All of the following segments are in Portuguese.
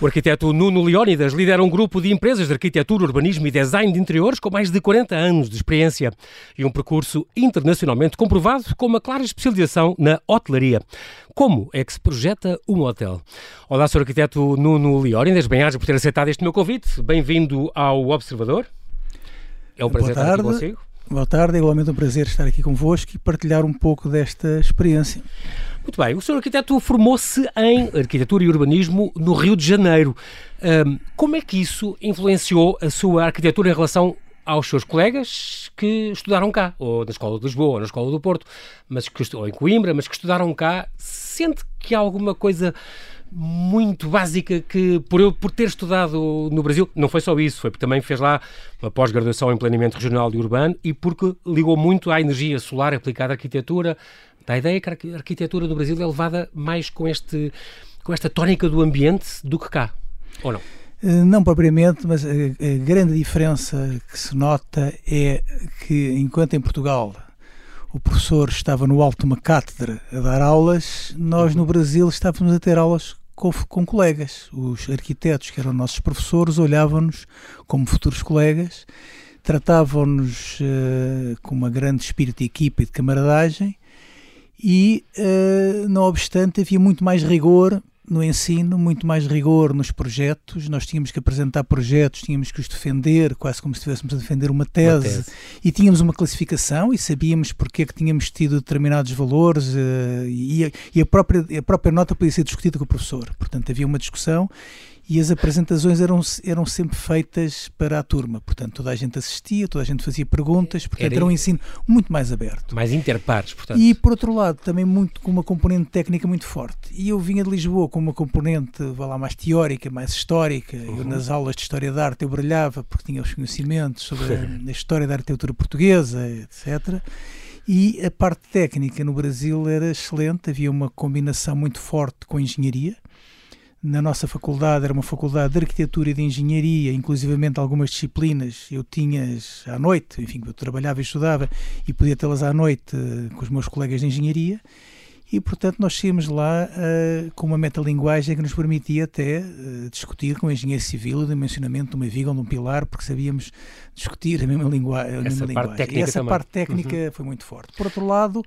O arquiteto Nuno Leónidas lidera um grupo de empresas de arquitetura, urbanismo e design de interiores com mais de 40 anos de experiência e um percurso internacionalmente comprovado com uma clara especialização na hotelaria. Como é que se projeta um hotel? Olá, Sr. Arquiteto Nuno Leónidas, bem-aja por ter aceitado este meu convite. Bem-vindo ao Observador. É um prazer estar aqui consigo. Boa tarde, é igualmente um prazer estar aqui convosco e partilhar um pouco desta experiência. Muito bem, o senhor arquiteto formou-se em arquitetura e urbanismo no Rio de Janeiro. Um, como é que isso influenciou a sua arquitetura em relação aos seus colegas que estudaram cá, ou na Escola de Lisboa, ou na Escola do Porto, mas que, ou em Coimbra, mas que estudaram cá? Sente que há alguma coisa muito básica que, por eu por ter estudado no Brasil, não foi só isso, foi porque também fez lá uma pós-graduação em planeamento regional e urbano e porque ligou muito à energia solar aplicada à arquitetura, da ideia que a arquitetura no Brasil é levada mais com, este, com esta tónica do ambiente do que cá, ou não? Eh, não propriamente, mas a, a grande diferença que se nota é que, enquanto em Portugal o professor estava no alto de uma cátedra a dar aulas, nós no Brasil estávamos a ter aulas com, com colegas. Os arquitetos, que eram nossos professores, olhavam-nos como futuros colegas, tratavam-nos uh, com uma grande espírito de equipa e de camaradagem e, uh, não obstante, havia muito mais rigor no ensino, muito mais rigor nos projetos. Nós tínhamos que apresentar projetos, tínhamos que os defender, quase como se estivéssemos a defender uma tese, uma tese. e tínhamos uma classificação e sabíamos porque é que tínhamos tido determinados valores uh, e, a, e, a, própria, a própria nota podia ser discutida com o professor. Portanto, havia uma discussão e as apresentações eram, eram sempre feitas para a turma. Portanto, toda a gente assistia, toda a gente fazia perguntas, portanto, era, era um ensino muito mais aberto. Mais interpares, portanto. E, por outro lado, também muito com uma componente técnica muito forte. E eu vinha de Lisboa com uma componente, vá lá, mais teórica, mais histórica. Uhum. Eu, nas aulas de História da Arte, eu brilhava porque tinha os conhecimentos sobre a, a história da arquitetura portuguesa, etc., e a parte técnica no Brasil era excelente, havia uma combinação muito forte com a engenharia na nossa faculdade era uma faculdade de arquitetura e de engenharia, inclusivamente algumas disciplinas eu tinha à noite, enfim, eu trabalhava e estudava e podia tê-las à noite uh, com os meus colegas de engenharia e, portanto, nós saímos lá uh, com uma metalinguagem que nos permitia até uh, discutir com o engenheiro civil o dimensionamento de uma viga ou de um pilar, porque sabíamos discutir a mesma, lingua a mesma linguagem. E essa também. parte técnica uhum. foi muito forte. Por outro lado,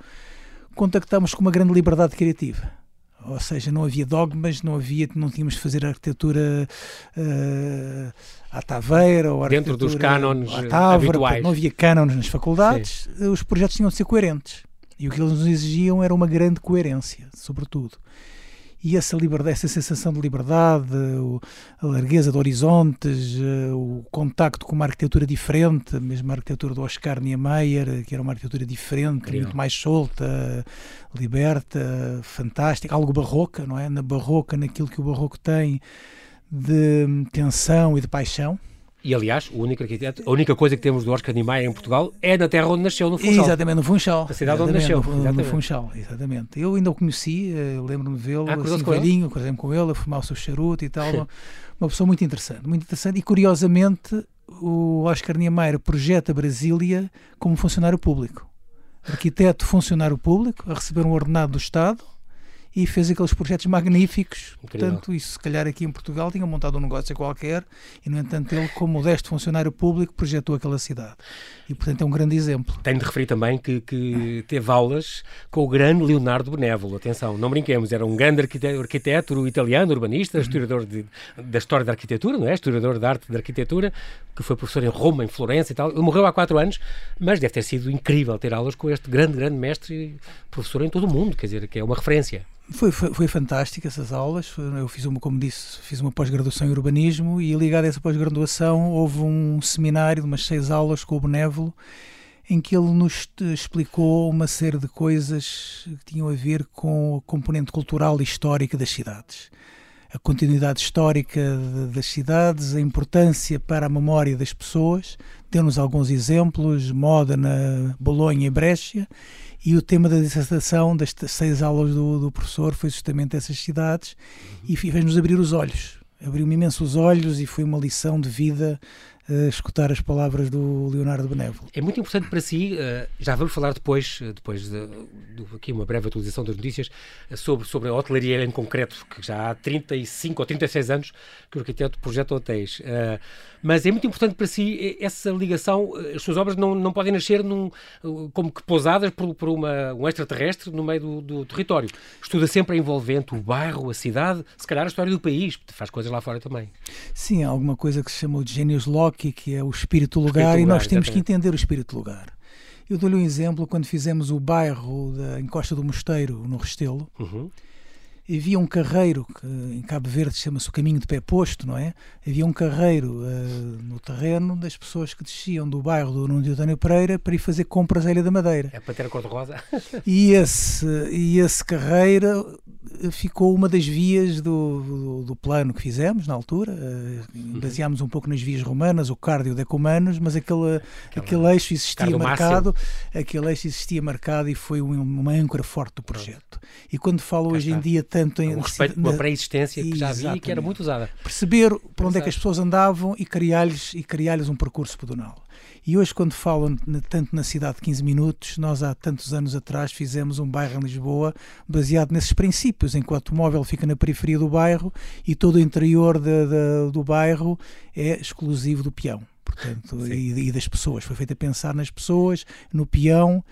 contactámos com uma grande liberdade criativa ou seja, não havia dogmas, não havia, não tínhamos de fazer arquitetura uh, à taveira ou dentro dos cânones habituais. Não havia cânones nas faculdades, Sim. os projetos tinham de ser coerentes. E o que eles nos exigiam era uma grande coerência, sobretudo e essa liberdade, essa sensação de liberdade, a largueza de horizontes, eh, o contacto com uma arquitetura diferente, mesmo a arquitetura do Oscar Niemeyer, que era uma arquitetura diferente, Incrível. muito mais solta, liberta, fantástica, algo barroca, não é? Na barroca, naquilo que o barroco tem de tensão e de paixão. E, aliás, o único arquiteto, a única coisa que temos do Oscar Niemeyer em Portugal é na terra onde nasceu, no Funchal. Exatamente, no Funchal. A cidade onde nasceu. No, no Funchal, exatamente. Eu ainda o conheci, eh, lembro-me de vê-lo, ah, assim, velhinho, cruzei-me com ele, a fumar o seu charuto e tal. uma, uma pessoa muito interessante, muito interessante. E, curiosamente, o Oscar Niemeyer projeta Brasília como funcionário público. Arquiteto funcionário público, a receber um ordenado do Estado, e fez aqueles projetos magníficos. Incrível. Portanto, isso se calhar aqui em Portugal tinha montado um negócio qualquer e, no entanto, ele, como modesto funcionário público, projetou aquela cidade. E, portanto, é um grande exemplo. Tenho de referir também que, que teve aulas com o grande Leonardo Benévolo. Atenção, não brinquemos, era um grande arquiteto, arquiteto italiano, urbanista, uhum. historiador de, da história da arquitetura, não é? Historiador de arte da arquitetura, que foi professor em Roma, em Florença e tal. Ele morreu há quatro anos, mas deve ter sido incrível ter aulas com este grande, grande mestre, professor em todo o mundo, quer dizer, que é uma referência. Foi, foi, foi fantástica essas aulas. Eu fiz uma, como disse, fiz uma pós-graduação em urbanismo e ligado a essa pós-graduação houve um seminário de umas seis aulas com o Benévolo em que ele nos explicou uma série de coisas que tinham a ver com a componente cultural e histórica das cidades. A continuidade histórica das cidades, a importância para a memória das pessoas, deu-nos alguns exemplos, Módena, Bolonha e Brescia, e o tema da dissertação das seis aulas do, do professor foi justamente essas cidades uhum. e fez-nos abrir os olhos. Abriu-me imenso os olhos e foi uma lição de vida uh, escutar as palavras do Leonardo Benévolo. É muito importante para si, uh, já vamos falar depois, depois de, de, aqui uma breve atualização das notícias, sobre, sobre a hotelaria em concreto, que já há 35 ou 36 anos que o arquiteto projeta hotéis. Uh, mas é muito importante para si essa ligação, as suas obras não, não podem nascer num, como que pousadas por, por uma, um extraterrestre no meio do, do território. Estuda sempre a envolvente, o bairro, a cidade, se calhar a história do país, faz coisas lá fora também. Sim, há alguma coisa que se chamou de gênios Locke, que é o espírito lugar, espírito e nós temos exatamente. que entender o espírito lugar. Eu dou-lhe um exemplo quando fizemos o bairro da Encosta do Mosteiro, no Restelo. Uhum havia um carreiro, que em Cabo Verde chama-se o caminho de pé posto, não é? Havia um carreiro uh, no terreno das pessoas que desciam do bairro do Nuno de Pereira para ir fazer compras à Ilha da Madeira. É para ter a cor-de-rosa? e, esse, e esse carreiro ficou uma das vias do, do, do, plano que fizemos na altura. Uh, baseámos um pouco nas vias romanas, o cardio decumanos, mas aquele, aquele eixo existia marcado, aquele eixo existia marcado e foi uma âncora forte do projeto. E quando falo Cá hoje está. em dia tanto em... Um respeito pela pré-existência que já havia e que era muito usada. Perceber por onde é que as pessoas andavam e criar-lhes criar um percurso pedonal. E hoje, quando falam tanto na cidade de 15 minutos, nós há tantos anos atrás fizemos um bairro em Lisboa baseado nesses princípios, em que o automóvel fica na periferia do bairro e todo o interior de, de, do bairro é exclusivo do peão. Portanto, e, e das pessoas. Foi feito a pensar nas pessoas, no peão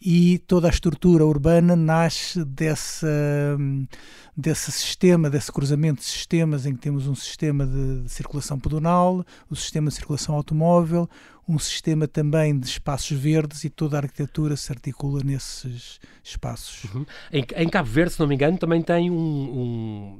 e toda a estrutura urbana nasce dessa, desse sistema, desse cruzamento de sistemas em que temos um sistema de, de circulação pedonal, o um sistema de circulação automóvel, um sistema também de espaços verdes e toda a arquitetura se articula nesses espaços. Uhum. Em, em, Cabo Verde, se não me engano, também tem um, um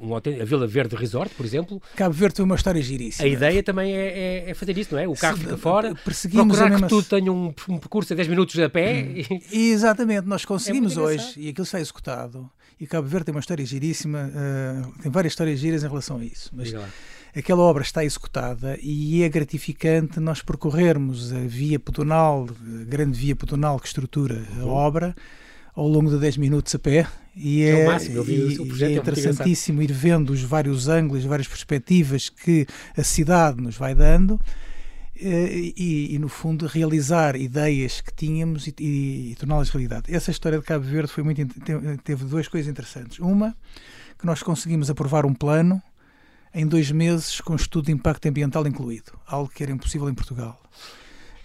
um hotel, a Vila Verde Resort, por exemplo. Cabo Verde tem uma história giríssima. A ideia também é, é, é fazer isso, não é? O carro fica fora, perseguimos procurar que tu tenha um, um, percurso a 10 minutos a pé. Hum. E... Exatamente, nós conseguimos é hoje, e aquilo está executado. E Cabo Verde tem uma história giríssima, uh, tem várias histórias giras em relação a isso. Mas aquela obra está executada e é gratificante nós percorrermos a via pedonal, a grande via pedonal que estrutura a uhum. obra ao longo de 10 minutos a pé e é, é, máximo, e, o é, é interessantíssimo ir vendo os vários ângulos, as várias perspectivas que a cidade nos vai dando eh, e, e no fundo realizar ideias que tínhamos e torná-las realidade. Essa história de Cabo Verde foi muito teve duas coisas interessantes. Uma, que nós conseguimos aprovar um plano em dois meses com estudo de impacto ambiental incluído, algo que era impossível em Portugal.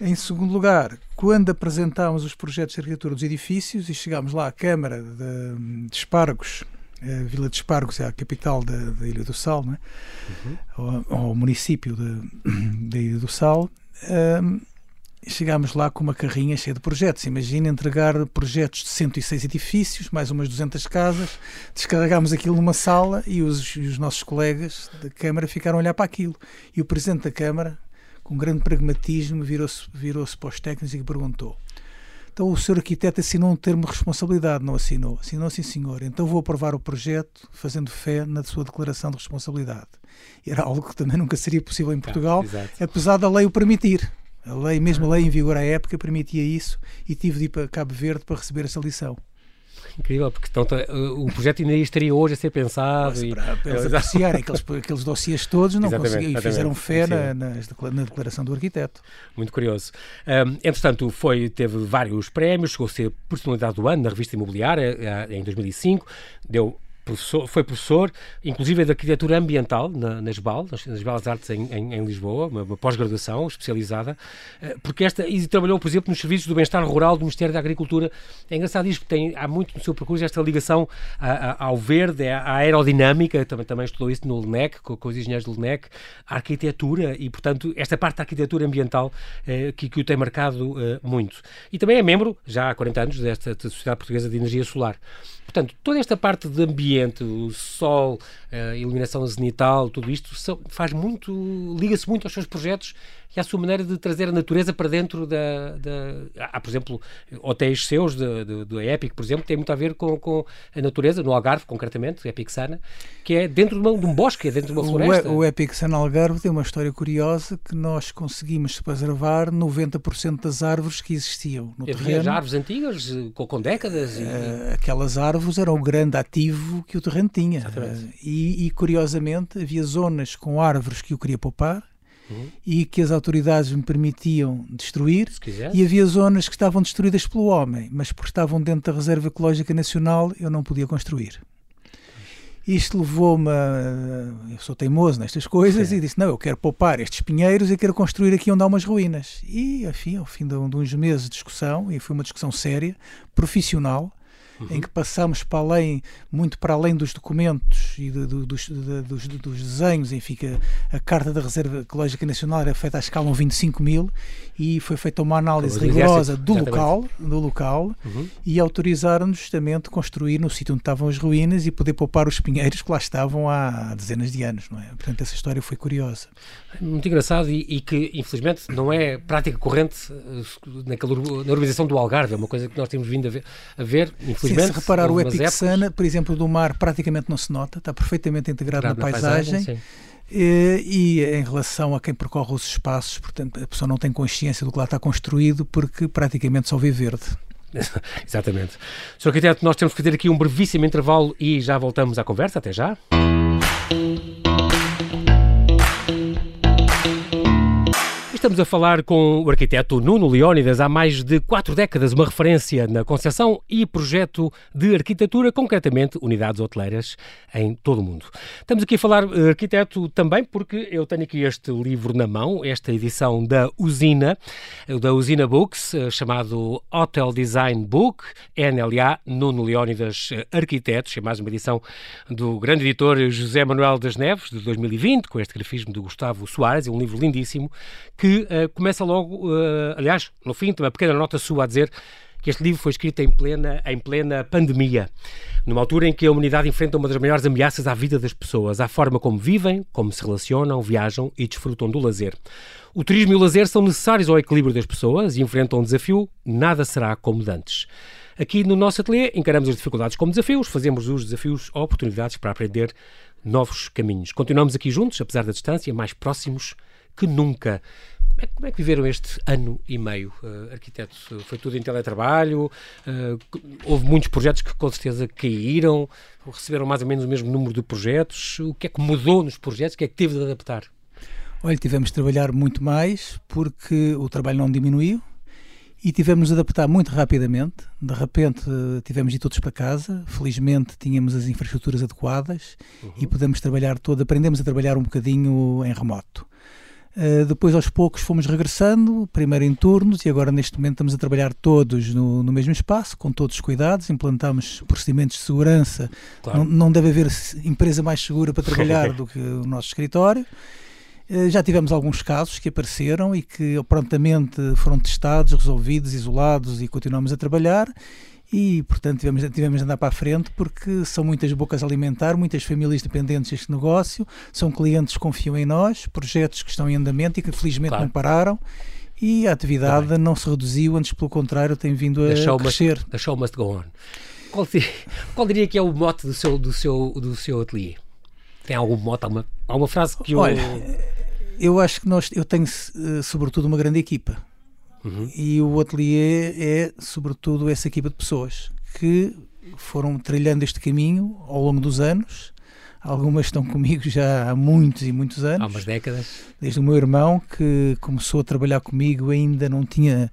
Em segundo lugar, quando apresentámos os projetos de arquitetura dos edifícios e chegámos lá à Câmara de, de Espargos, a Vila de Espargos é a capital da, da Ilha do Sal, né? uhum. ao, ao, município da Ilha do Sal, um, chegámos lá com uma carrinha cheia de projetos. Imagina entregar projetos de 106 edifícios, mais umas 200 casas, descarregámos aquilo numa sala e os, os nossos colegas da Câmara ficaram a olhar para aquilo. E o Presidente da Câmara com grande pragmatismo, virou-se virou para os técnicos e perguntou: Então o senhor arquiteto assinou um termo de responsabilidade? Não assinou? Assinou, sim, senhor. Então vou aprovar o projeto fazendo fé na sua declaração de responsabilidade. Era algo que também nunca seria possível em Portugal, ah, apesar da lei o permitir. A lei, mesmo a lei em vigor à época, permitia isso e tive de ir para Cabo Verde para receber essa lição. Incrível, porque então, o projeto ainda estaria hoje a ser pensado. Mas, e... para, para eles apreciarem aqueles, aqueles dossiês todos, não conseguiram e fizeram fé na, na, na, declaração do arquiteto. Muito curioso. Um, entretanto, foi, teve vários prémios, chegou a ser personalidade do ano na revista imobiliária eh, em 2005, deu professor, foi professor, inclusive de arquitetura ambiental na, nas BAL, nas, Belas Artes em, em, em Lisboa, uma, uma pós-graduação especializada, eh, porque esta, e trabalhou, por exemplo, nos serviços do bem-estar rural do Ministério da Agricultura. É engraçado isto, porque tem, há muito no seu percurso esta ligação a, a, ao verde, à aerodinâmica, também, também estudou isso no LNEC, com, com os engenheiros do LNEC, a arquitetura e, portanto, esta parte da arquitetura ambiental eh, que, que o tem marcado eh, muito. E também é membro, já há 40 anos, desta Sociedade Portuguesa de Energia Solar. Portanto, toda esta parte de ambiente, o sol, a iluminação zenital, tudo isto faz muito, liga-se muito aos seus projetos e à sua maneira de trazer a natureza para dentro da. da... Há, por exemplo, hotéis seus, do Epic, por exemplo, têm muito a ver com, com a natureza, no Algarve, concretamente, Epic Sana, que é dentro de, uma, de um bosque, é dentro de uma floresta. O, o Epic Sana Algarve tem uma história curiosa que nós conseguimos preservar 90% das árvores que existiam no Havia terreno. árvores antigas, com, com décadas? E... Uh, aquelas árvores eram o grande ativo que o terreno tinha. Uh, e, e, curiosamente, havia zonas com árvores que o queria poupar uhum. e que as autoridades me permitiam destruir, e havia zonas que estavam destruídas pelo homem, mas porque estavam dentro da Reserva Ecológica Nacional eu não podia construir. Isto levou-me a. Eu sou teimoso nestas coisas Sim. e disse: Não, eu quero poupar estes pinheiros e quero construir aqui onde há umas ruínas. E, enfim, ao fim de, de uns meses de discussão, e foi uma discussão séria, profissional, uhum. em que passamos para além, muito para além dos documentos e de, de, dos, de, dos, dos, desenhos, enfim, a, a, Carta da Reserva Ecológica Nacional era feita à escala de 25 mil e foi feita uma análise rigorosa do local, do local uhum. e autorizaram-nos justamente construir no sítio onde estavam as ruínas e poder poupar os pinheiros que lá estavam há dezenas de anos, não é? Portanto, essa história foi curiosa. Muito engraçado e, e que, infelizmente, não é prática corrente eh, naquela, na urbanização do Algarve, é uma coisa que nós temos vindo a ver, a ver infelizmente Sim, se reparar o Epic Sun, por exemplo, do mar praticamente não se nota, está perfeitamente integrado, na, na, paisagem. paisagem e, e, em relação a quem percorre os espaços, portanto, a pessoa não tem consciência do que lá está construído porque praticamente só vê verde. Exatamente. Sr. Arquiteto, nós temos que fazer aqui um brevíssimo intervalo e já voltamos à conversa. Até já. Estamos a falar com o arquiteto Nuno Leónidas há mais de quatro décadas, uma referência na concepção e projeto de arquitetura, concretamente unidades hoteleiras em todo o mundo. Estamos aqui a falar uh, arquiteto também porque eu tenho aqui este livro na mão, esta edição da Usina, eh, da Usina Books, uh, chamado Hotel Design Book, NLA, Nuno Leónidas Arquitetos, é mais uma edição do grande editor José Manuel das Neves, de 2020, com este grafismo de Gustavo Soares, é um livro lindíssimo que uh, começa logo, uh, aliás, no fim, uma pequena nota sua a dizer que este livro foi escrito em plena, em plena pandemia, numa altura em que a humanidade enfrenta uma das maiores ameaças à vida das pessoas, à forma como vivem, como se relacionam, viajam e desfrutam do lazer. O turismo e o lazer são necessários ao equilíbrio das pessoas e enfrentam um desafio, nada será como dantes. Aqui no nosso ateliê encaramos as dificuldades como desafios, fazemos os desafios oportunidades para aprender novos caminhos. Continuamos aqui juntos, apesar da distância, mais próximos que nunca. Como é, como é, que viveram este ano e meio, uh, arquiteto? Foi tudo em teletrabalho? Uh, houve muitos projetos que com certeza caíram? Receberam mais ou menos o mesmo número de projetos? O que é que mudou nos projetos? O que é que teve de adaptar? Olha, tivemos de trabalhar muito mais porque o trabalho não diminuiu e tivemos de adaptar muito rapidamente. De repente tivemos de ir todos para casa. Felizmente tínhamos as infraestruturas adequadas uhum. e pudemos trabalhar todo. Aprendemos a trabalhar um bocadinho em remoto. Uh, depois, aos poucos, fomos regressando, primeiro em turnos, e agora, neste momento, estamos a trabalhar todos no, no mesmo espaço, com todos os cuidados, implantamos procedimentos de segurança. Claro. Não, não, deve haver empresa mais segura para trabalhar do que o nosso escritório. Uh, já tivemos alguns casos que apareceram e que prontamente foram testados, resolvidos, isolados e continuamos a trabalhar e, portanto, tivemos, tivemos de andar para a frente porque são muitas bocas a alimentar, muitas famílias dependentes deste negócio, são clientes que confiam em nós, projetos que estão em andamento e que felizmente claro. não pararam e a atividade Também. não se reduziu, antes pelo contrário tem vindo a the crescer. Must, the show must go on. Qual, qual, diria que é o mote do seu, do seu, do seu ateliê? Tem algum mote, alguma, alguma frase que eu... Olha, eu acho que nós, eu tenho eh, sobretudo uma grande equipa Uhum. E o ateliê é, sobretudo, essa equipa de pessoas que foram trilhando este caminho ao longo dos anos. Algumas estão comigo já há muitos e muitos anos. Há umas décadas. Desde o meu irmão, que começou a trabalhar comigo, ainda não tinha,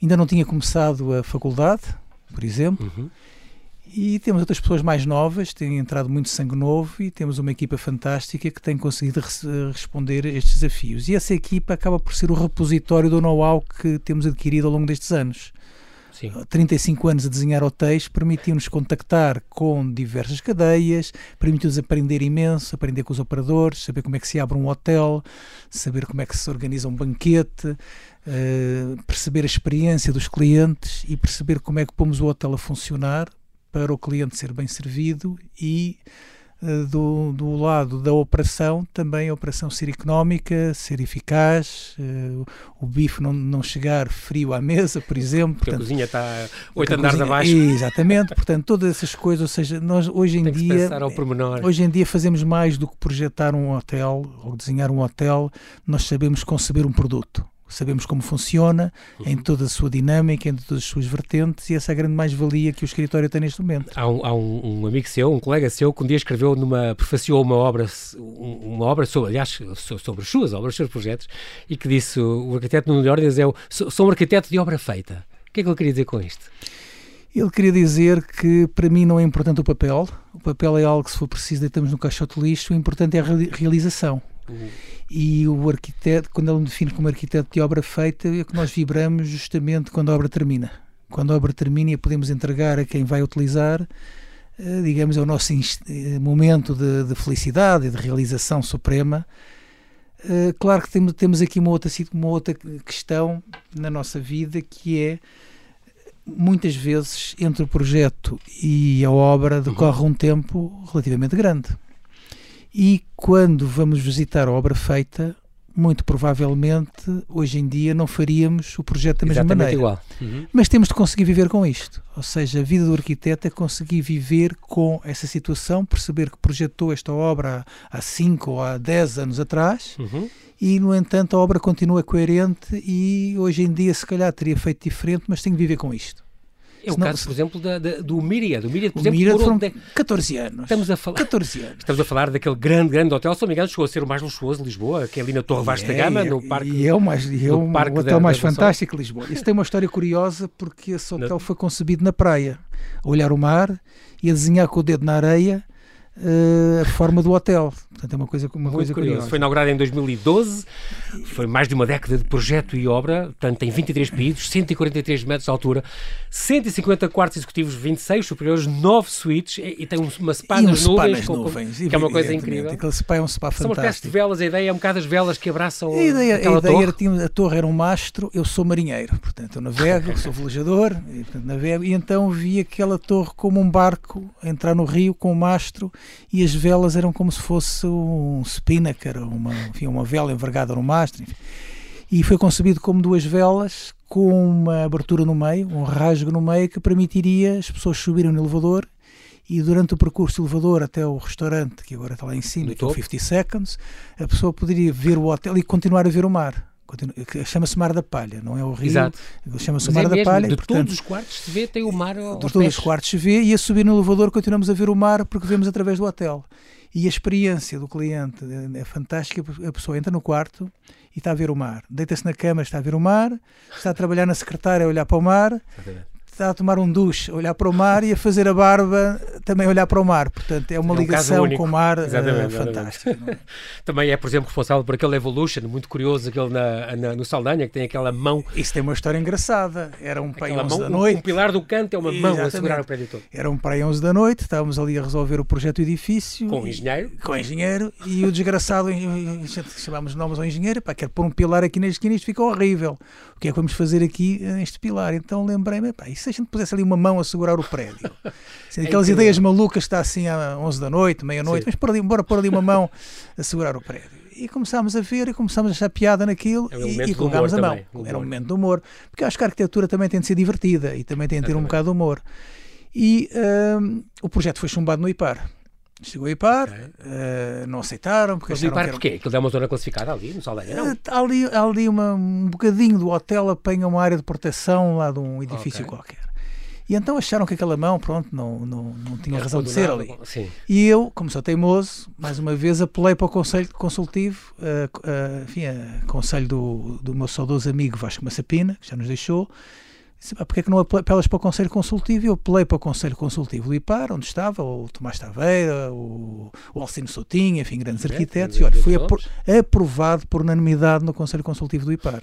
ainda não tinha começado a faculdade, por exemplo. Uhum. E temos outras pessoas mais novas, têm entrado muito sangue novo e temos uma equipa fantástica que tem conseguido res responder a estes desafios. E essa equipa acaba por ser o repositório do know-how que temos adquirido ao longo destes anos. Sim. 35 anos a desenhar hotéis permitiu-nos contactar com diversas cadeias, permitiu-nos aprender imenso, aprender com os operadores, saber como é que se abre um hotel, saber como é que se organiza um banquete, uh, perceber a experiência dos clientes e perceber como é que pomos o hotel a funcionar para o cliente ser bem servido e uh, do, do lado da operação também a operação ser económica, ser eficaz, uh, o bife não, não chegar frio à mesa, por exemplo. Porque portanto, a cozinha está oito andares abaixo. Exatamente, portanto todas essas coisas, ou seja, nós hoje em dia hoje em dia fazemos mais do que projetar um hotel ou desenhar um hotel, nós sabemos conceber um produto sabemos como funciona, uhum. em toda a sua dinâmica, em todas as suas vertentes, e essa é a grande mais-valia que o escritório tem neste momento. Há, um, há um, um, amigo seu, um colega seu, que um dia escreveu numa, prefaciou uma obra, uma obra sobre, aliás, sobre as suas obras, os seus projetos, e que disse, o arquiteto Nuno Ordens é o, sou um arquiteto de obra feita. O que é que ele queria dizer com isto? Ele queria dizer que para mim não é importante o papel, o papel é algo que se for preciso deitamos no caixote de lixo, o importante é a realização. Uhum. E o arquiteto, quando ele me define como arquiteto de obra feita, é que nós vibramos justamente quando a obra termina. Quando a obra termina e a podemos entregar a quem vai utilizar, eh, digamos, é o nosso eh, momento de, de felicidade e de realização suprema. Eh, claro que temos, temos aqui uma outra, uma outra questão na nossa vida que é muitas vezes entre o projeto e a obra decorre um tempo relativamente grande. E quando vamos visitar a obra feita, muito provavelmente hoje em dia não faríamos o projeto da mesma Exatamente maneira. igual. Uhum. Mas temos de conseguir viver com isto. Ou seja, a vida do arquiteto é conseguir viver com essa situação, perceber que projetou esta obra há 5 ou há 10 anos atrás uhum. e, no entanto, a obra continua coerente e hoje em dia, se calhar, teria feito diferente, mas tem que viver com isto. É o Senão, caso, por exemplo, da, da, do Miria. Do Miria, por exemplo, Miria foram onde... 14 anos. Estamos a falar, 14 anos. Estamos a falar daquele grande, grande hotel, se não me engano, chegou a ser o mais luxuoso de Lisboa, que é ali na Torre Vasta é, Gama, no Parque E é o, mais, e é o, hotel mais fantástico de Lisboa. Isso tem uma história curiosa, porque esse hotel não. foi concebido na praia, a olhar o mar e a desenhar com o dedo na areia uh, a forma do hotel. Portanto, é uma coisa, uma coisa curiosa. Foi inaugurado em 2012, foi mais de uma década de projeto e obra, portanto, tem 23 pisos, 143 metros de altura, 150 quartos executivos, 26 superiores, 9 suítes e, e tem uma spa nas um nuvens, com, nuvens que é uma coisa incrível. Aquele spa é um spa fantástico. São uma de velas, a ideia é um bocado as velas que abraçam a ideia, a ideia torre. Era, tinha, a torre era um mastro, eu sou marinheiro, portanto, eu navego, sou velejador, e, portanto, navego, e então vi aquela torre como um barco entrar no rio com o um mastro e as velas eram como se fosse um spinnaker, uma, enfim, uma vela envergada no mastro. Enfim. E foi concebido como duas velas com uma abertura no meio, um rasgo no meio que permitiria as pessoas subirem no elevador e durante o percurso do elevador até o restaurante, que agora está lá em cima, que é o 50 Seconds, a pessoa poderia ver o hotel e continuar a ver o mar. Chama-se Mar da Palha, não é o rio. Chama-se Mar é da mesmo, Palha. De portanto, todos os quartos se vê, tem o mar. De todos os quartos se vê e a subir no elevador continuamos a ver o mar porque vemos através do hotel. E a experiência do cliente é fantástica. A pessoa entra no quarto e está a ver o mar. Deita-se na cama, está a ver o mar. Está a trabalhar na secretária, a olhar para o mar. Exatamente está a tomar um duche, olhar para o mar e a fazer a barba também olhar para o mar. Portanto, é uma é um ligação com o mar uh, fantástica. É? também é, por exemplo, responsável por aquele Evolution, muito curioso, aquele na, na, no Saldanha, que tem aquela mão. Isso tem uma história engraçada. Era um pai 11 da noite. Um pilar do canto é uma Exatamente. mão a segurar o prédio todo. Era um pai 11 da noite, estávamos ali a resolver o projeto do edifício. Com o engenheiro. Com o engenheiro. E o desgraçado, chamámos nomes ao engenheiro, pá, quer pôr um pilar aqui na esquina, isto fica horrível. O que é que vamos fazer aqui neste pilar? Então lembrei-me, pá, isso se a gente pusesse ali uma mão a segurar o prédio. Assim, aquelas é ideias malucas, está assim às 11 da noite, meia-noite, mas por ali, bora pôr ali uma mão a segurar o prédio. E começámos a ver e começámos a achar piada naquilo é um e, e colocámos a mão. Também, Era um momento de humor. Porque acho que a arquitetura também tem de ser divertida e também tem de ter um bocado de humor. E um, o projeto foi chumbado no IPAR. Chegou a IPAR, okay. uh, não aceitaram. Porque Mas IPAR era... porquê? Aquilo é uma zona classificada ali, no Saldanha, não? Uh, ali ali uma, um bocadinho do hotel apanha uma área de proteção lá de um edifício okay. qualquer. E então acharam que aquela mão, pronto, não, não, não tinha não razão de ser nada, ali. Sim. E eu, como sou teimoso, mais uma vez apelei para o Conselho Consultivo, uh, uh, enfim, uh, Conselho do, do meu saudoso amigo Vasco Massapina, que já nos deixou. Disse, ah, porque é que não apelas para o Conselho Consultivo? E eu apelei para o Conselho Consultivo do IPAR, onde estava o Tomás Taveira, o, o Alcino Soutinho, enfim, grandes é, arquitetos. E olha, fui apro aprovado por unanimidade no Conselho Consultivo do IPAR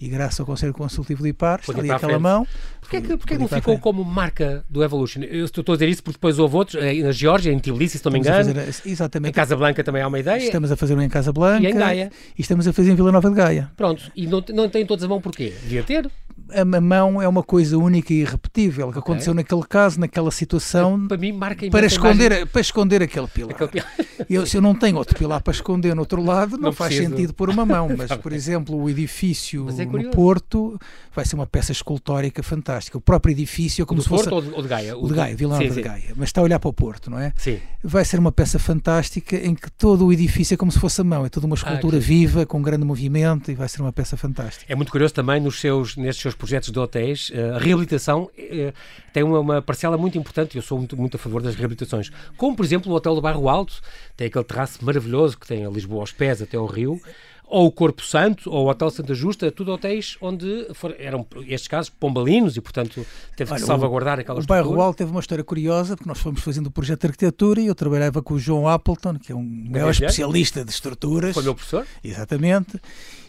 e graças ao Conselho Consultivo de IPAR, está ali aquela mão. Porquê que, porquê não ficou como marca do Evolution? Eu estou a dizer isso porque depois houve outros, eh, na Geórgia, em Tbilisi, se não me engano. Fazer, exatamente. Em Casa Blanca também há uma ideia. Estamos a fazer um em Casa Blanca. E em Gaia. E estamos a fazer em Vila Nova de Gaia. Pronto. E não, não tem todas a mão porquê? Devia ter? a mão é uma coisa única e irrepetível, que okay. aconteceu naquele caso, naquela situação, para, mim, marca para esconder, para esconder aquele pilar. Aquele pilar. Eu, se eu não tenho outro pilar para esconder no outro lado, não, não faz preciso. sentido pôr uma mão, mas, por exemplo, o edifício é no Porto vai ser uma peça escultórica fantástica. O próprio edifício é como o se fosse... Porto ou de Gaia? O de Gaia, Vila Nova de Gaia. Mas está a olhar para o Porto, não é? Sim. Vai ser uma peça fantástica em que todo o edifício é como se fosse a mão, é toda uma ah, escultura ah, viva, com grande movimento e vai ser uma peça fantástica. É muito curioso também nos seus, nestes seus projetos de hotéis, eh, a reabilitação eh, tem uma, uma parcela muito importante e eu sou muito, muito a favor das reabilitações. Como, por exemplo, o Hotel do Barro Alto, tem aquele terraço maravilhoso que tem a Lisboa aos pés até ao rio ou o Corpo Santo, ou o Hotel Santa Justa, tudo hotéis onde foram, eram, estes casos, pombalinos e, portanto, teve Olha, que salvaguardar aquela O bairro Alto teve uma história curiosa, porque nós fomos fazendo o projeto de arquitetura e eu trabalhava com o João Appleton, que é um maior especialista de estruturas. Foi meu professor? Exatamente.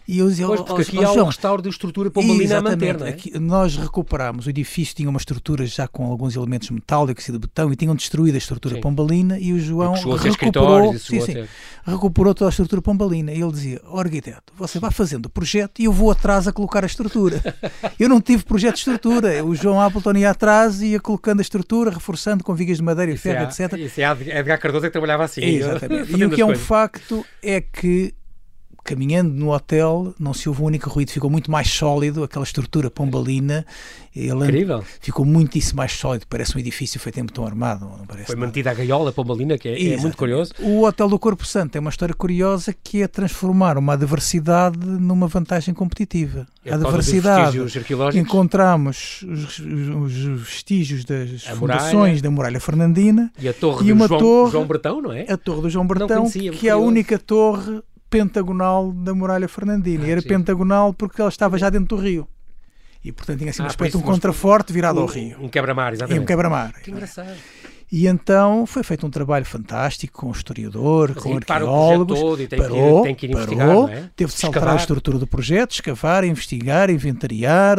E eu dizia, pois, porque aqui há um restauro de estrutura pombalina a manter, não é? Aqui, nós recuperámos, o edifício tinha uma estrutura já com alguns elementos metálicos e de betão e tinham destruído a estrutura sim. pombalina e o João recuperou, sim, sim, recuperou toda a estrutura pombalina. E ele dizia, oh, arquiteto, você vai fazendo o projeto e eu vou atrás a colocar a estrutura. eu não tive projeto de estrutura. O João Appleton ia atrás e ia colocando a estrutura, reforçando com vigas de madeira e ferro, etc. Isso é Edgar Cardoso que trabalhava assim. Exatamente. e o que é um facto é que caminhando no hotel, não se ouve um único ruído, ficou muito mais sólido, aquela estrutura pombalina. Ele Incrível. Ficou muitíssimo mais sólido, parece um edifício feito em betão armado. Não parece Foi nada. mantida a gaiola pombalina, que é, é, muito curioso. O Hotel do Corpo Santo tem uma história curiosa que é transformar uma adversidade numa vantagem competitiva. É a adversidade. Encontramos os, os, vestígios das a fundações muralha. da muralha fernandina e, a torre e uma João, torre, João Bertão, não é? A torre do João Bertão, conhecia, que é a única torre pentagonal da muralha fernandina. Ah, e era sim. pentagonal porque ela estava já dentro do rio. E, portanto, tinha assim um ah, aspecto, um contraforte virado um, ao rio. Um quebra-mar, exatamente. E um quebra-mar. Que engraçado. E então foi feito um trabalho fantástico com o historiador, Mas com arqueólogos. Todo, e tem parou, que, tem que ir parou, é? teve de saltar a estrutura do projeto, escavar, investigar, inventariar,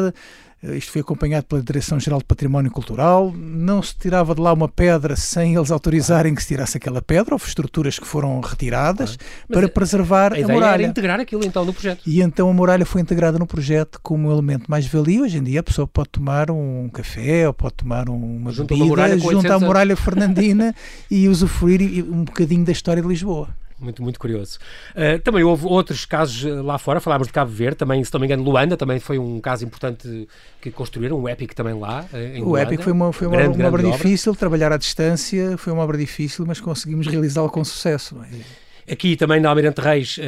isto foi acompanhado pela Direção-Geral de Património Cultural. Não se tirava de lá uma pedra sem eles autorizarem que se tirasse aquela pedra. Houve estruturas que foram retiradas ah, para preservar a, a muralha. Era integrar aquilo então no projeto. E então a muralha foi integrada no projeto como um elemento mais valia. Hoje em dia a pessoa pode tomar um café ou pode tomar uma junto bebida junto à muralha fernandina e usufruir um bocadinho da história de Lisboa muito, muito curioso. Uh, também houve outros casos eh, lá fora, falámos de Cabo Verde, também, se não me engano, Luanda também foi um caso importante que construíram, o Epic também lá. Eh, o Luanda. Epic foi uma, foi uma, grande, uma grande obra, obra difícil, trabalhar à distância foi uma obra difícil, mas conseguimos realizá-la com sucesso. É? Aqui também na Almirante Reis, uh,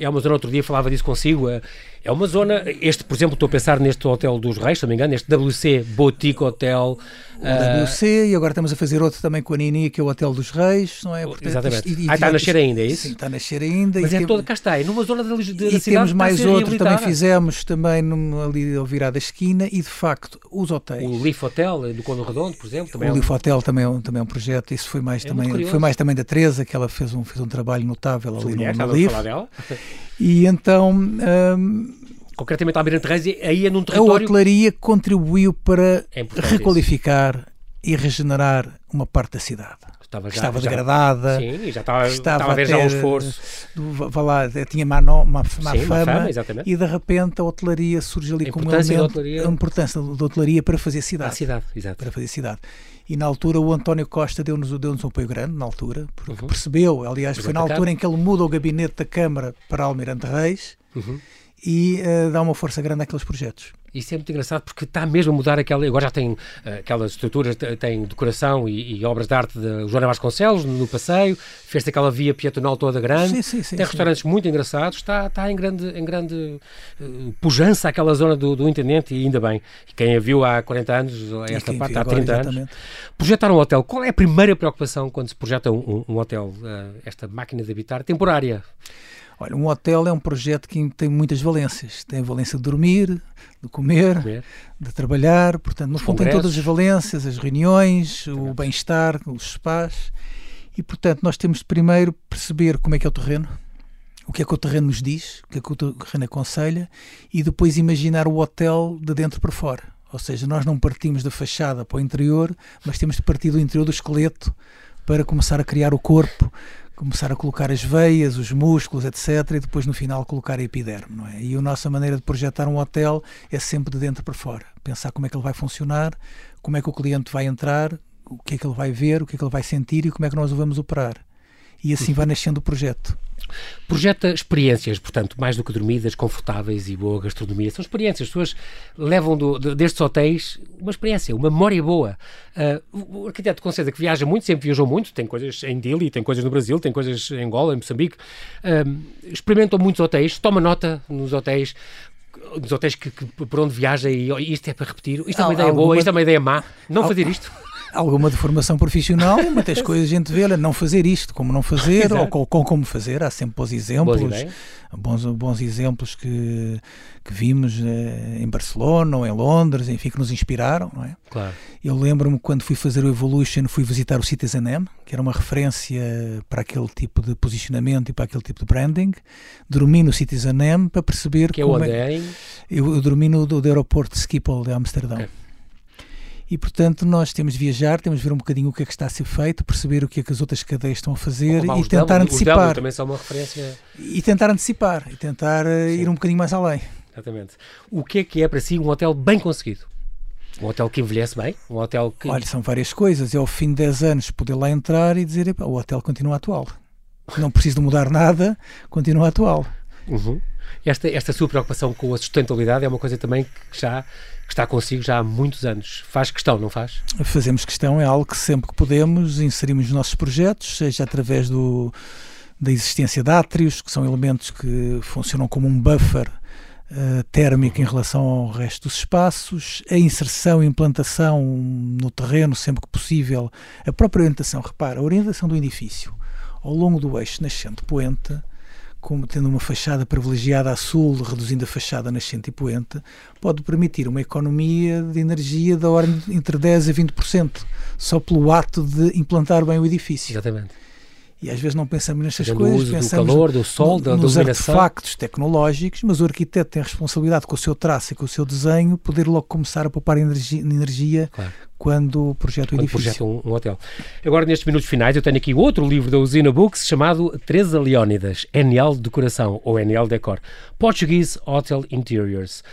é uma zona, outro dia falava disso consigo, uh, é uma zona, este, por exemplo, estou a pensar neste Hotel dos Reis, se não me engano, este WC Boutique Hotel. O uh, WC, e agora estamos a fazer outro também com a Nini, que é o Hotel dos Reis, não é? Portanto, Exatamente. Isto, e, ah, está a nascer ainda, é isso? Sim, está a nascer ainda. Mas é toda, cá está, é numa zona da, da, e temos mais outro, também fizemos também num, ali ao virar da esquina, e de facto, os hotéis. O Leaf Hotel, do Cono Redondo, por exemplo. Também o é um... Leaf Hotel também é, um, também é um projeto, isso foi mais, é também, foi mais também da Teresa, que ela fez um, fez um trabalho notável ali no, no Leaf. E então... Um, concretamente a Almirante Reis, aí é num território... A hotelaria contribuiu para é requalificar isso. e regenerar uma parte da cidade. Estava, já, estava já, degradada. Sim, já estava, estava, estava a ver já um esforço. Do, lá, tinha má, má, má sim, fama, fama e de repente a hotelaria surge ali como um elemento, a importância da hotelaria para fazer cidade. Cidade. Para fazer cidade. E na altura o António Costa deu-nos deu um apoio grande, na altura, porque uhum. percebeu, aliás, foi na altura em que ele muda o gabinete da Câmara para Almirante Reis, uhum e uh, dá uma força grande àqueles projetos. Isso é muito engraçado porque está mesmo a mudar aquela. Agora já tem uh, aquelas estruturas, tem decoração e, e, obras de arte de Joana Vasconcelos no, no passeio, fez aquela via pietonal toda grande, sim, sim, sim, tem restaurantes muito engraçados, está, está em grande, em grande uh, pujança aquela zona do, do Intendente e ainda bem. E quem a viu há 40 anos, esta parte, há 30 exatamente. anos. Projetar um hotel, qual é a primeira preocupação quando se projeta um, um, um hotel, uh, esta máquina de habitar temporária? Olha, um hotel é um projeto que tem muitas valências. Tem a valência de dormir, de comer, comer. de trabalhar, portanto, no fundo tem todas as valências, as reuniões, o bem-estar, os spas. E, portanto, nós temos de primeiro perceber como é que é o terreno, o que é que o terreno nos diz, o que é que o terreno aconselha, e depois imaginar o hotel de dentro para fora. Ou seja, nós não partimos da fachada para o interior, mas temos de partir do interior do esqueleto para começar a criar o corpo começar a colocar as veias, os músculos, etc. E depois no final colocar a epiderme, não é? E a nossa maneira de projetar um hotel é sempre de dentro para fora. Pensar como é que ele vai funcionar, como é que o cliente vai entrar, o que é que ele vai ver, o que é que ele vai sentir e como é que nós o vamos operar. E assim vai nascendo o projeto. Projeta experiências, portanto, mais do que dormidas, confortáveis e boa gastronomia. São experiências. As pessoas levam do, de, destes hotéis uma experiência, uma memória boa. Uh, o arquiteto com certeza que viaja muito, sempre viajou muito. Tem coisas em Dili, tem coisas no Brasil, tem coisas em Angola, em Moçambique. Uh, experimentam muitos hotéis, toma nota nos hotéis nos hotéis que, que, por onde viaja e oh, isto é para repetir, isto é uma ideia boa, isto é uma ideia má, não fazer isto alguma deformação profissional, muitas coisas a gente vê, não fazer isto, como não fazer, ou com, com, como fazer, há sempre bons exemplos, bons, bons exemplos que, que vimos eh, em Barcelona ou em Londres, enfim, que nos inspiraram, não é? Claro. Eu lembro-me quando fui fazer o Evolution, fui visitar o Citizen M, que era uma referência para aquele tipo de posicionamento e para aquele tipo de branding, dormi no Citizen M para perceber que é como é... é... Eu, eu dormi no do, do aeroporto de Schiphol de Amsterdão. Okay e, portanto, nós temos de viajar, temos de ver um bocadinho o que é que está a ser feito, perceber o que é que as outras cadeias estão a fazer e tentar antecipar. também são uma referência. E tentar antecipar, e tentar eh, Sim. ir um bocadinho mais além. Exatamente. O que é que é para si um hotel bem conseguido? Um hotel que envelhece bem? Um hotel que. Olha, são várias coisas. É ao fim de 10 anos poder lá entrar e dizer: o hotel continua atual. Não preciso mudar nada, continua atual. Uhum. Esta, esta sua preocupação com a sustentabilidade é uma coisa também que já que está consigo já há muitos anos. Faz questão, não faz? Fazemos questão, é algo que sempre que podemos inserimos nos nossos projetos, seja através do, da existência de átrios, que são elementos que funcionam como um buffer uh, térmico em relação ao resto dos espaços, a inserção e implantação no terreno, sempre que possível, a própria orientação. Repara, a orientação do edifício ao longo do eixo nascente-poente como tendo uma fachada privilegiada a sul, reduzindo a fachada nascente e poente, pode permitir uma economia de energia da ordem entre 10% a 20%, só pelo ato de implantar bem o edifício. Exatamente. E às vezes não pensamos nestas coisas, pensamos do calor, do sol, da nos artefactos tecnológicos, mas o arquiteto tem a responsabilidade com o seu traço e com o seu desenho poder logo começar a poupar energia, energia claro. quando projeta o edifício. projeta um, um, hotel. Agora, nestes minutos finais, eu tenho aqui outro livro da Usina Books chamado Teresa Leónidas, NL Decoração ou NL Decor, Portuguese Hotel Interiors.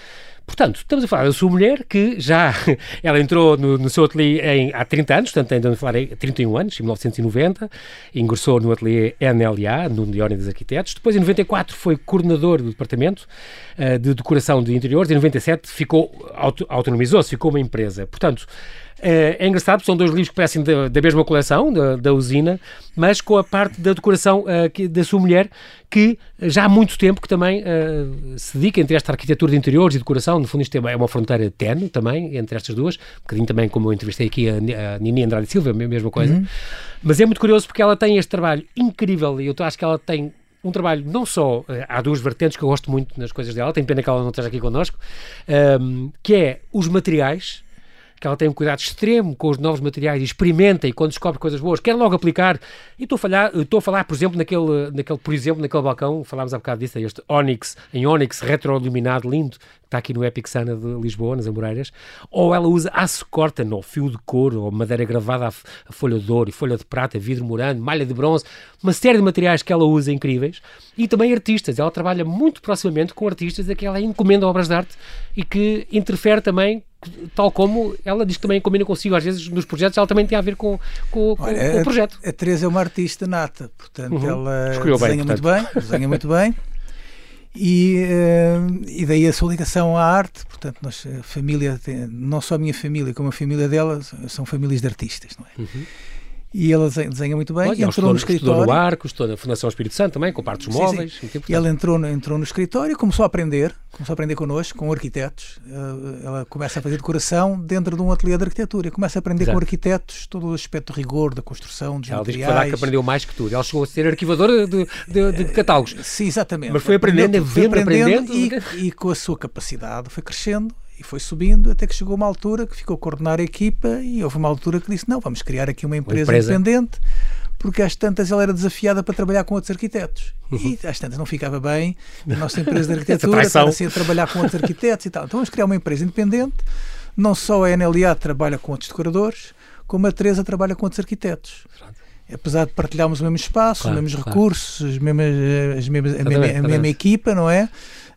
Portanto, estamos a falar da sua mulher que já, ela entrou no, no seu ateliê em, há 30 anos, portanto, estamos a falar em 31 anos, em 1990, ingressou no ateliê NLA, no Leónidas dos Arquitetos. Depois, em 94, foi coordenador do departamento uh, de decoração de interiores. Em 97, ficou, auto, autonomizou-se, ficou uma empresa. Portanto, é, é engraçado, são dois livros que parecem da, da mesma coleção, da, da, usina, mas com a parte da decoração uh, que, da sua mulher, que já há muito tempo que também uh, se dedica entre esta arquitetura de interiores e decoração, no fundo isto é uma fronteira tenue também entre estas duas, um bocadinho também como eu entrevistei aqui a, a Nini Andrade Silva, a mesma coisa, uhum. mas é muito curioso porque ela tem este trabalho incrível e eu acho que ela tem um trabalho não só, há duas vertentes que eu gosto muito nas coisas dela, tenho pena que ela não esteja aqui connosco, um, que é os materiais, que ela tem um cuidado extremo com os novos materiais e experimenta e quando descobre coisas boas quer logo aplicar. E estou a falar, estou a falar por exemplo, naquele, naquele, por exemplo, naquele balcão, falámos há bocado disso, este Onyx, em Onyx, retroiluminado, lindo, está aqui no Epic Sana de Lisboa, nas Amoreiras, ou ela usa aço corta, ou fio de couro, ou madeira gravada a, folha de ouro, folha de prata, vidro morano, malha de bronze, uma série de materiais que ela usa incríveis, e também artistas. Ela trabalha muito proximamente com artistas a que ela encomenda obras de arte e que interfere também tal como ela diz que também combina consigo, às vezes nos projetos ela também tem a ver com, com, Olha, com o projeto. A, a Teresa é uma artista nata, portanto uhum. ela Escolheu desenha bem, muito bem, desenha muito bem. E, uh, e daí a sua ligação à arte, portanto, nós, família, não só a minha família, como a família dela, são famílias de artistas, não é? Uhum e ela desenha muito bem. Olha, entrou estou, no escritório. Estou no Arco, estou na Fundação Espírito Santo também, com partes móveis. Sim, sim. E ela entrou no, entrou no escritório e começou a aprender, começou a aprender connosco, com arquitetos. Ela começa a fazer decoração dentro de um ateliê de arquitetura. Começa a aprender Exato. com arquitetos todo o aspecto de rigor da construção, dos ela materiais. Ela diz que aprendeu mais que tudo. Ela chegou a ser arquivadora de, de, de catálogos. Sim, exatamente. Mas foi aprendendo, aprendendo, aprendendo, aprendendo e, e com a sua capacidade foi crescendo e foi subindo até que chegou uma altura que ficou a coordenar a equipa e houve uma altura que disse, não, vamos criar aqui uma empresa, uma empresa. independente porque às tantas ela era desafiada para trabalhar com outros arquitetos. Uhum. E às tantas não ficava bem a nossa empresa de arquitetura estar assim a trabalhar com outros arquitetos e tal. Então vamos criar uma empresa independente. Não só a NLA trabalha com outros decoradores, como a Teresa trabalha com outros arquitetos. apesar de partilharmos o mesmo espaço, Claro, os mesmos claro. recursos, as mesmas, as mesmas, a, mesma, a mesma equipa, não é?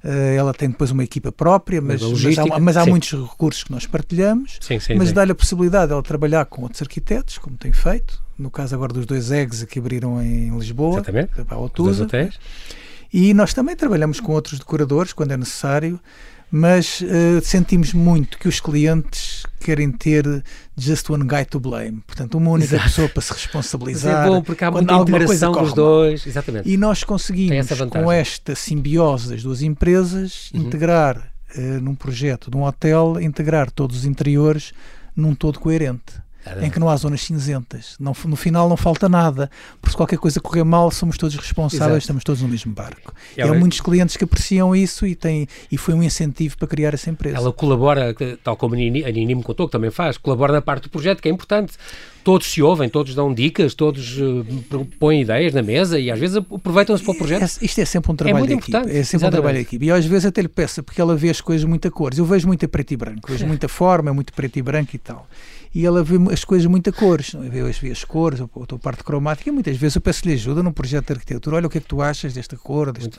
Eh, ela tem depois uma equipa própria, mas, Mas há, mas há muitos recursos que nós partilhamos. Sim, sim, mas dá-lhe a possibilidade de ela trabalhar com outros arquitetos, como tem feito. No caso agora dos dois eggs que abriram em Lisboa, Exatamente. para a dois hotéis. E nós também trabalhamos com outros decoradores quando é necessário, mas eh, sentimos muito que os clientes querem ter just one guy to blame. Portanto, uma única Exato. pessoa para se Mas responsabilizar. é bom porque há muita integração dos dois. Exatamente. E nós conseguimos, com esta simbiose das duas empresas, Uhum. integrar eh, num projeto de um hotel, integrar todos os interiores num todo coerente. Em que não há zonas cinzentas. Não, no final não falta nada. Porque se qualquer coisa correr mal, somos todos responsáveis, Exato. estamos todos no mesmo barco. E E há ela- muitos clientes que apreciam isso e, têm, e foi um incentivo para criar essa empresa. Ela colabora, tal como a Nini, a Nini me contou que também faz, colabora na parte do projeto, que é importante. Todos se ouvem, todos dão dicas, todos eh, põem ideias na mesa e às vezes aproveitam-se para o projeto. É- isto é sempre um trabalho muito de equipe. É sempre um trabalho de equipe. E às vezes até lhe peço, porque ela vê as coisas muito a cores. Eu vejo muito a preto e branco, vejo muita forma, muito preto e branco e tal. E ela vê as coisas muito a cores, é? vê, as, cores, a tua parte cromática. E muitas vezes eu peço-lhe ajuda num projeto de arquitetura. Olha o que é que tu achas desta cor, deste,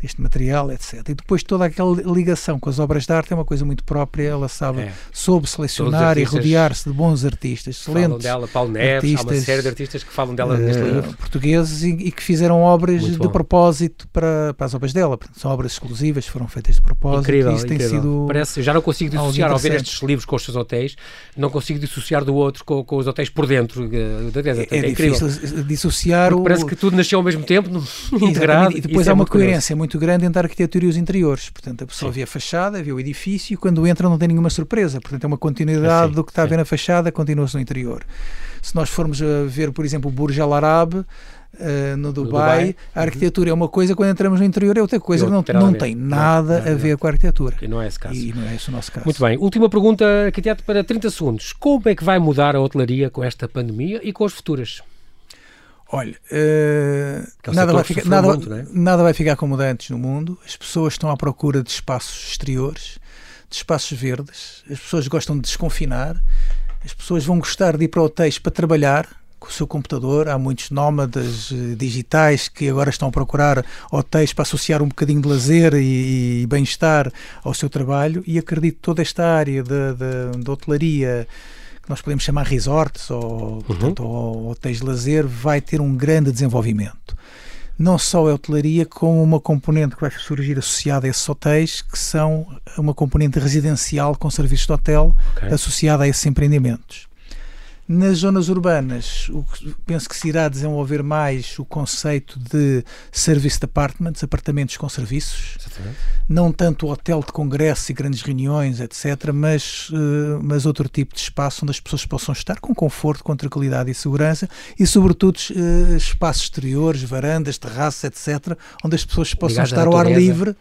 deste material, etc. E depois toda aquela ligação com as obras de arte é uma coisa muito própria. Ela sabe, É. soube selecionar e rodear-se de bons artistas, excelentes. Paulo Neves, há uma artistas, série de artistas que falam dela neste eh, livro. portugueses e, e que fizeram obras de propósito para, para as obras dela. São obras exclusivas, foram feitas de propósito. Incrível, isso incrível. tem sido. Parece, já não consigo dissociar ao ver estes livros com os seus hotéis, não consigo dissociar do outro com, com os hotéis por dentro. eh. É, É, incrível. difícil dissociar Porque o. parece que tudo nasceu ao mesmo tempo, no- integrado. E depois Isso há é uma curioso. coerência muito grande entre a arquitetura e os interiores. Portanto, a pessoa Sim. vê a fachada, vê o edifício e quando entra não tem nenhuma surpresa. Portanto, é uma continuidade do que está a ver na fachada, continua-se no interior. Se nós formos a ver, por exemplo, o Burj Al Arab. eh, no, Dubai, Dubai, a arquitetura é uma coisa, quando entramos no interior é outra coisa, que não, não tem nada Nada, a ver nada. com a arquitetura. E não é esse caso. E não é esse o nosso caso. Muito bem. Última pergunta, arquiteto, para 30 segundos. Como é que vai mudar a hotelaria com esta pandemia e com as futuras? Olha, eh, é o nada, vai ficar, nada, muito, não é? nada vai ficar como antes no mundo. As pessoas estão à procura de espaços exteriores, de espaços verdes. As pessoas gostam de desconfinar. As pessoas vão gostar de ir para hotéis para trabalhar com o seu computador. Há muitos nómadas eh, digitais que agora estão a procurar hotéis para associar um bocadinho de lazer e, e bem-estar ao seu trabalho. E acredito que toda esta área da hotelaria que nós podemos chamar resorts ou, portanto, ou hotéis de lazer, vai ter um grande desenvolvimento. Não só a hotelaria, como uma componente que vai surgir associada a esses hotéis, que são uma componente residencial com serviços de hotel Ok. associada a esses empreendimentos. Nas zonas urbanas, o que- penso que se irá desenvolver mais o conceito de service apartments, apartamentos com serviços, Exatamente. não tanto hotel de congressos e grandes reuniões, etc., mas, eh, mas outro tipo de espaço onde as pessoas possam estar com conforto, com tranquilidade e segurança e, sobretudo, eh, espaços exteriores, varandas, terraços, etc., onde as pessoas possam à estar ao ar livre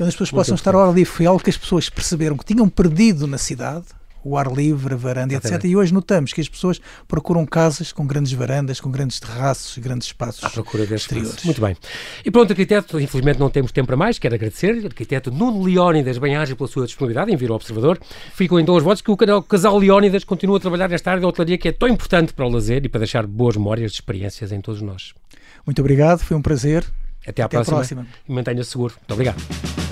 onde as pessoas Muito possam estar ao ar livre. Foi algo que as pessoas perceberam que tinham perdido na cidade. O ar livre, a varanda, etc. Exatamente. E hoje notamos que as pessoas procuram casas com grandes varandas, com grandes terraços, grandes espaços À procura destes exteriores. espaços. Muito bem. E pronto, arquiteto, infelizmente não temos tempo para mais, quero agradecer. Arquiteto Nuno Leónidas, bem-aja pela sua disponibilidade em vir ao Observador. Ficam então os votos que o canal- casal Leónidas continua a trabalhar nesta área da hotelaria que é tão importante para o lazer e para deixar boas memórias de experiências em todos nós. Muito obrigado, foi um prazer. Até à Até próxima. próxima. E mantenha-se seguro. Muito obrigado.